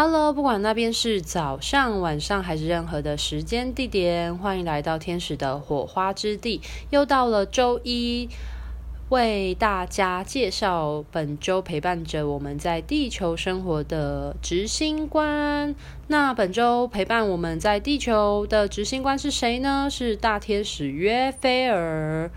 Hello，不管那边是早上、晚上还是任何的时间地点，欢迎来到天使的火花之地。又到了周一，为大家介绍本周陪伴着我们在地球生活的执行官。那本周陪伴我们在地球的执行官是谁呢？是大天使约菲尔。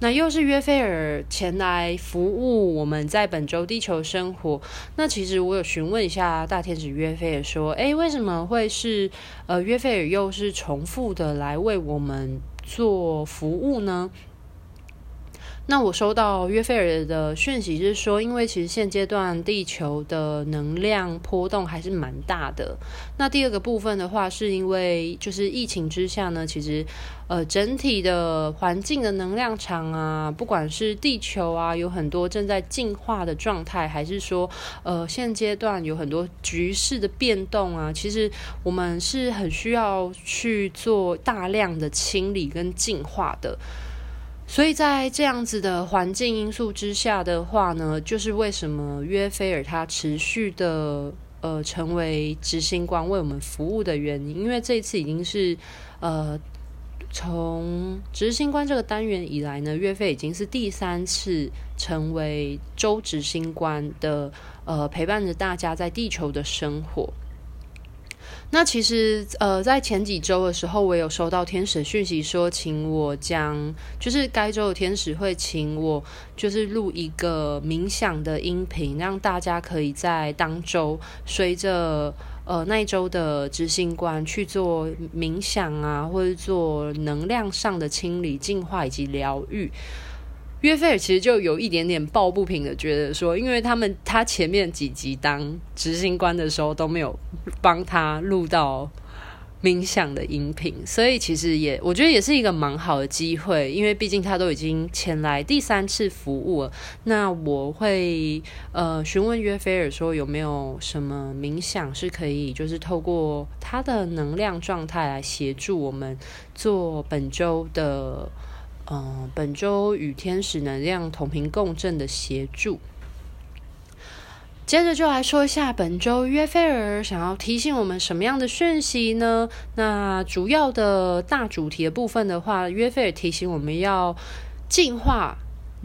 那又是约菲尔前来服务我们在本周地球生活。那其实我有询问一下大天使约菲尔说，诶，为什么会是呃约菲尔又是重复的来为我们做服务呢？那我收到约菲尔的讯息是说，因为其实现阶段地球的能量波动还是蛮大的。那第二个部分的话，是因为就是疫情之下呢，其实呃整体的环境的能量场啊，不管是地球啊，有很多正在进化的状态，还是说呃现阶段有很多局势的变动啊，其实我们是很需要去做大量的清理跟净化的。所以在这样子的环境因素之下的话呢，就是为什么约菲尔他持续的呃成为执行官为我们服务的原因，因为这一次已经是呃从执行官这个单元以来呢，约菲已经是第三次成为周执行官的呃陪伴着大家在地球的生活。那其实，呃，在前几周的时候，我有收到天使讯息说，请我将就是该周的天使会请我就是录一个冥想的音频，让大家可以在当周随着呃那一周的执行官去做冥想啊，或者做能量上的清理、净化以及疗愈。约菲尔其实就有一点点抱不平的觉得说，因为他们他前面几集当执行官的时候都没有帮他录到冥想的音频，所以其实也我觉得也是一个蛮好的机会，因为毕竟他都已经前来第三次服务了。那我会呃询问约菲尔说有没有什么冥想是可以就是透过他的能量状态来协助我们做本周的。嗯，本周与天使能量同频共振的协助。接着就来说一下本周约菲尔想要提醒我们什么样的讯息呢？那主要的大主题的部分的话，约菲尔提醒我们要进化。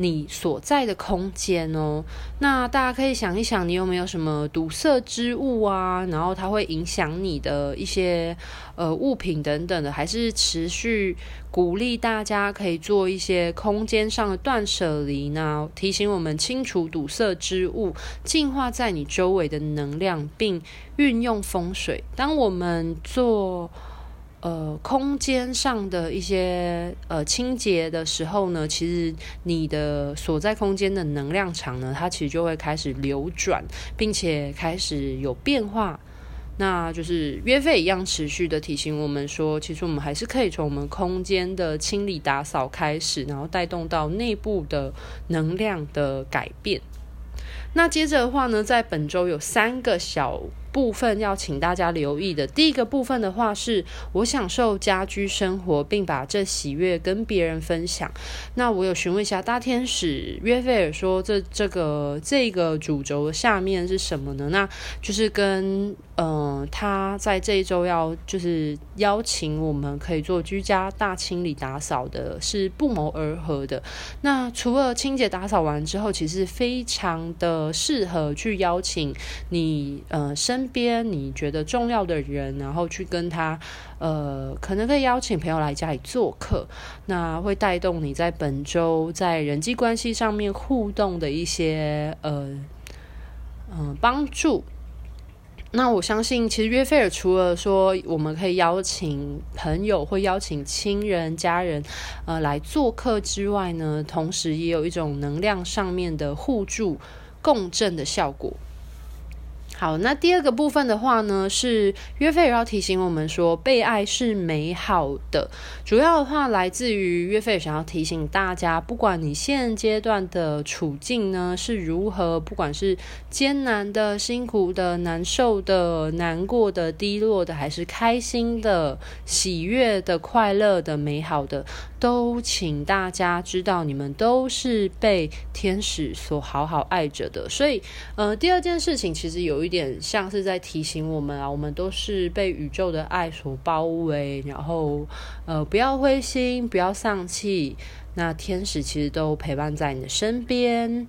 你所在的空间哦，那大家可以想一想，你有没有什么堵塞之物啊？然后它会影响你的一些呃物品等等的，还是持续鼓励大家可以做一些空间上的断舍离呢？提醒我们清除堵塞之物，净化在你周围的能量，并运用风水。当我们做。呃，空间上的一些呃清洁的时候呢，其实你的所在空间的能量场呢，它其实就会开始流转，并且开始有变化。那就是约费一样持续的提醒我们说，其实我们还是可以从我们空间的清理打扫开始，然后带动到内部的能量的改变。那接着的话呢，在本周有三个小。部分要请大家留意的，第一个部分的话是，我享受家居生活，并把这喜悦跟别人分享。那我有询问一下大天使约菲尔说，这这个这个主轴下面是什么呢？那就是跟嗯、呃，他在这一周要就是邀请我们可以做居家大清理打扫的，是不谋而合的。那除了清洁打扫完之后，其实非常的适合去邀请你呃身。身边你觉得重要的人，然后去跟他，呃，可能可以邀请朋友来家里做客，那会带动你在本周在人际关系上面互动的一些，呃，嗯、帮助。那我相信，其实约菲尔除了说我们可以邀请朋友或邀请亲人、家人，呃，来做客之外呢，同时也有一种能量上面的互助共振的效果。好，那第二个部分的话呢，是约菲尔要提醒我们说，被爱是美好的。主要的话来自于约菲尔想要提醒大家，不管你现阶段的处境呢是如何，不管是艰难的、辛苦的、难受的、难过的、低落的，还是开心的、喜悦的、快乐的、美好的，都请大家知道，你们都是被天使所好好爱着的。所以，呃，第二件事情其实有。有一点像是在提醒我们啊，我们都是被宇宙的爱所包围，然后呃，不要灰心，不要丧气。那天使其实都陪伴在你的身边。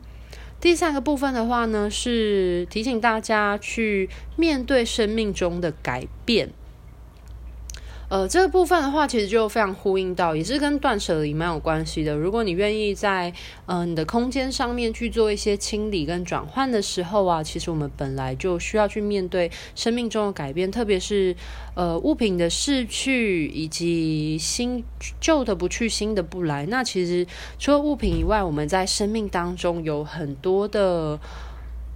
第三个部分的话呢，是提醒大家去面对生命中的改变。呃，这个部分的话，其实就非常呼应到，也是跟断舍离蛮有关系的。如果你愿意在、呃、你的空间上面去做一些清理跟转换的时候啊，其实我们本来就需要去面对生命中的改变，特别是呃物品的逝去以及新旧的不去，新的不来。那其实除了物品以外，我们在生命当中有很多的。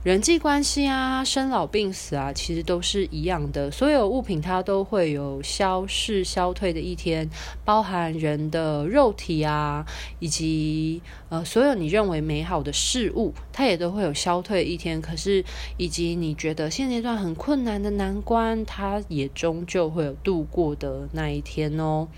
人际关系啊，生老病死啊，其实都是一样的。所有物品它都会有消逝、消退的一天，包含人的肉体啊，以及呃，所有你认为美好的事物，它也都会有消退一天。可是，以及你觉得现阶段很困难的难关，它也终究会有度过的那一天哦。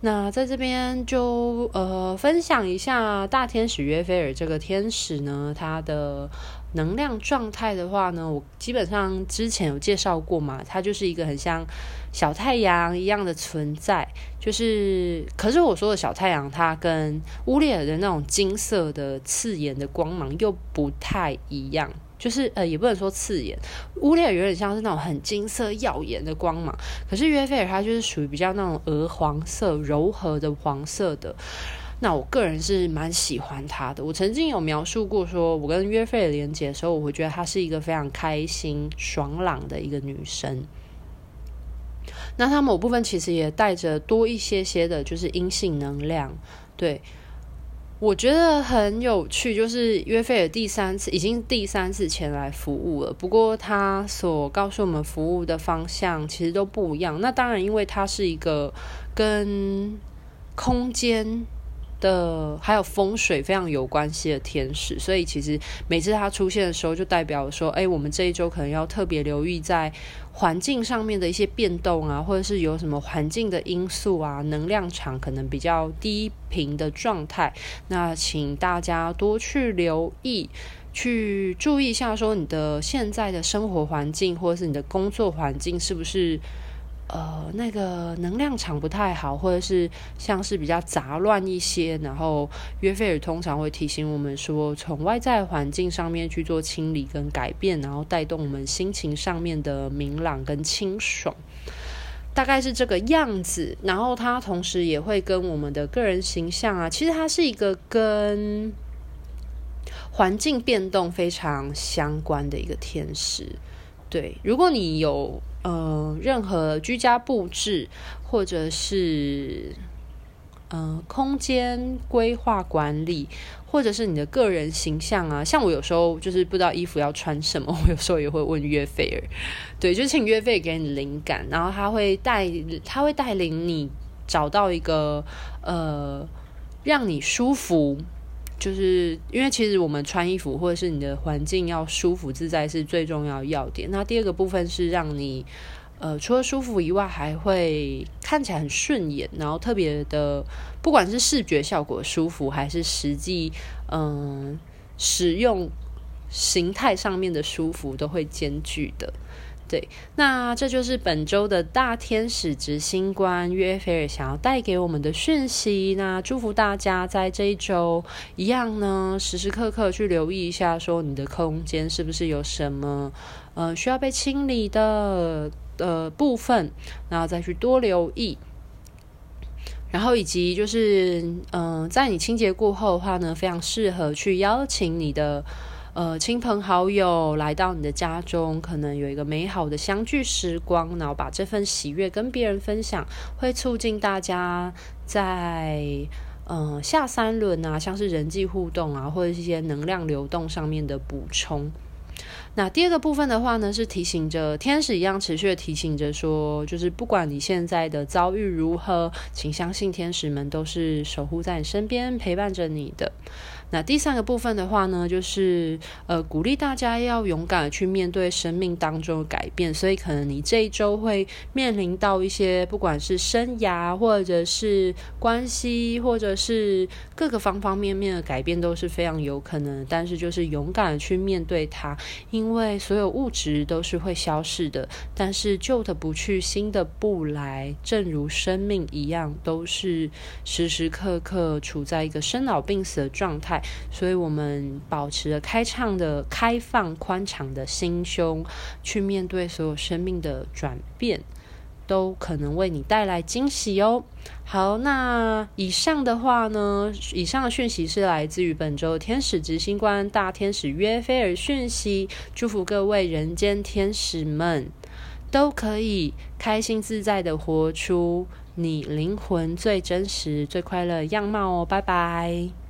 那在这边就呃分享一下大天使约菲尔这个天使呢，它的。能量状态的话呢，我基本上之前有介绍过嘛，它就是一个很像小太阳一样的存在。就是，可是我说的小太阳，它跟乌列尔的那种金色的刺眼的光芒又不太一样。就是呃，也不能说刺眼，乌列尔有点像是那种很金色耀眼的光芒，可是约菲尔它就是属于比较那种鹅黄色、柔和的黄色的。那我个人是蛮喜欢她的。我曾经有描述过，说我跟约菲尔连接的时候，我会觉得她是一个非常开心、爽朗的一个女生。那她某部分其实也带着多一些些的，就是阴性能量。对，我觉得很有趣，就是约菲尔第三次，已经第三次前来服务了。不过她所告诉我们服务的方向其实都不一样。那当然，因为她是一个跟空间。的还有风水非常有关系的天使，所以其实每次它出现的时候，就代表说，哎，我们这一周可能要特别留意在环境上面的一些变动啊，或者是有什么环境的因素啊，能量场可能比较低频的状态，那请大家多去留意，去注意一下，说你的现在的生活环境或者是你的工作环境是不是。呃，那个能量场不太好，或者是像是比较杂乱一些，然后约菲尔通常会提醒我们说，从外在环境上面去做清理跟改变，然后带动我们心情上面的明朗跟清爽，大概是这个样子。然后它同时也会跟我们的个人形象啊，其实它是一个跟环境变动非常相关的一个天使。对，如果你有。呃，任何居家布置，或者是呃空间规划管理，或者是你的个人形象啊，像我有时候就是不知道衣服要穿什么，我有时候也会问约菲尔，对，就是请约菲尔给你灵感，然后他会带他会带领你找到一个呃让你舒服。就是因为其实我们穿衣服或者是你的环境要舒服自在是最重要的要点。那第二个部分是让你呃除了舒服以外，还会看起来很顺眼，然后特别的，不管是视觉效果舒服，还是实际嗯、使用形态上面的舒服，都会兼具的。对，那这就是本周的大天使执行官约菲尔想要带给我们的讯息。那祝福大家在这一周一样呢，时时刻刻去留意一下，说你的空间是不是有什么呃需要被清理的呃部分，然后再去多留意。然后以及就是嗯、在你清洁过后的话呢，非常适合去邀请你的。呃，亲朋好友来到你的家中，可能有一个美好的相聚时光，然后把这份喜悦跟别人分享，会促进大家在呃下三轮啊，像是人际互动啊，或者一些能量流动上面的补充。那第二个部分的话呢，是提醒着天使一样持续的提醒着说，就是不管你现在的遭遇如何，请相信天使们都是守护在你身边，陪伴着你的。那第三个部分的话呢，就是呃鼓励大家要勇敢的去面对生命当中的改变。所以可能你这一周会面临到一些不管是生涯或者是关系，或者是各个方方面面的改变都是非常有可能。但是就是勇敢的去面对它，因为所有物质都是会消逝的，但是旧的不去，新的不来。正如生命一样，都是时时刻刻处在一个生老病死的状态，所以我们保持着开畅的、开放、宽敞的心胸，去面对所有生命的转变，都可能为你带来惊喜哦。好，那以上的话呢，以上的讯息是来自于本周天使执行官大天使约菲尔讯息，祝福各位人间天使们都可以开心自在的活出你灵魂最真实、最快乐样貌哦。拜拜。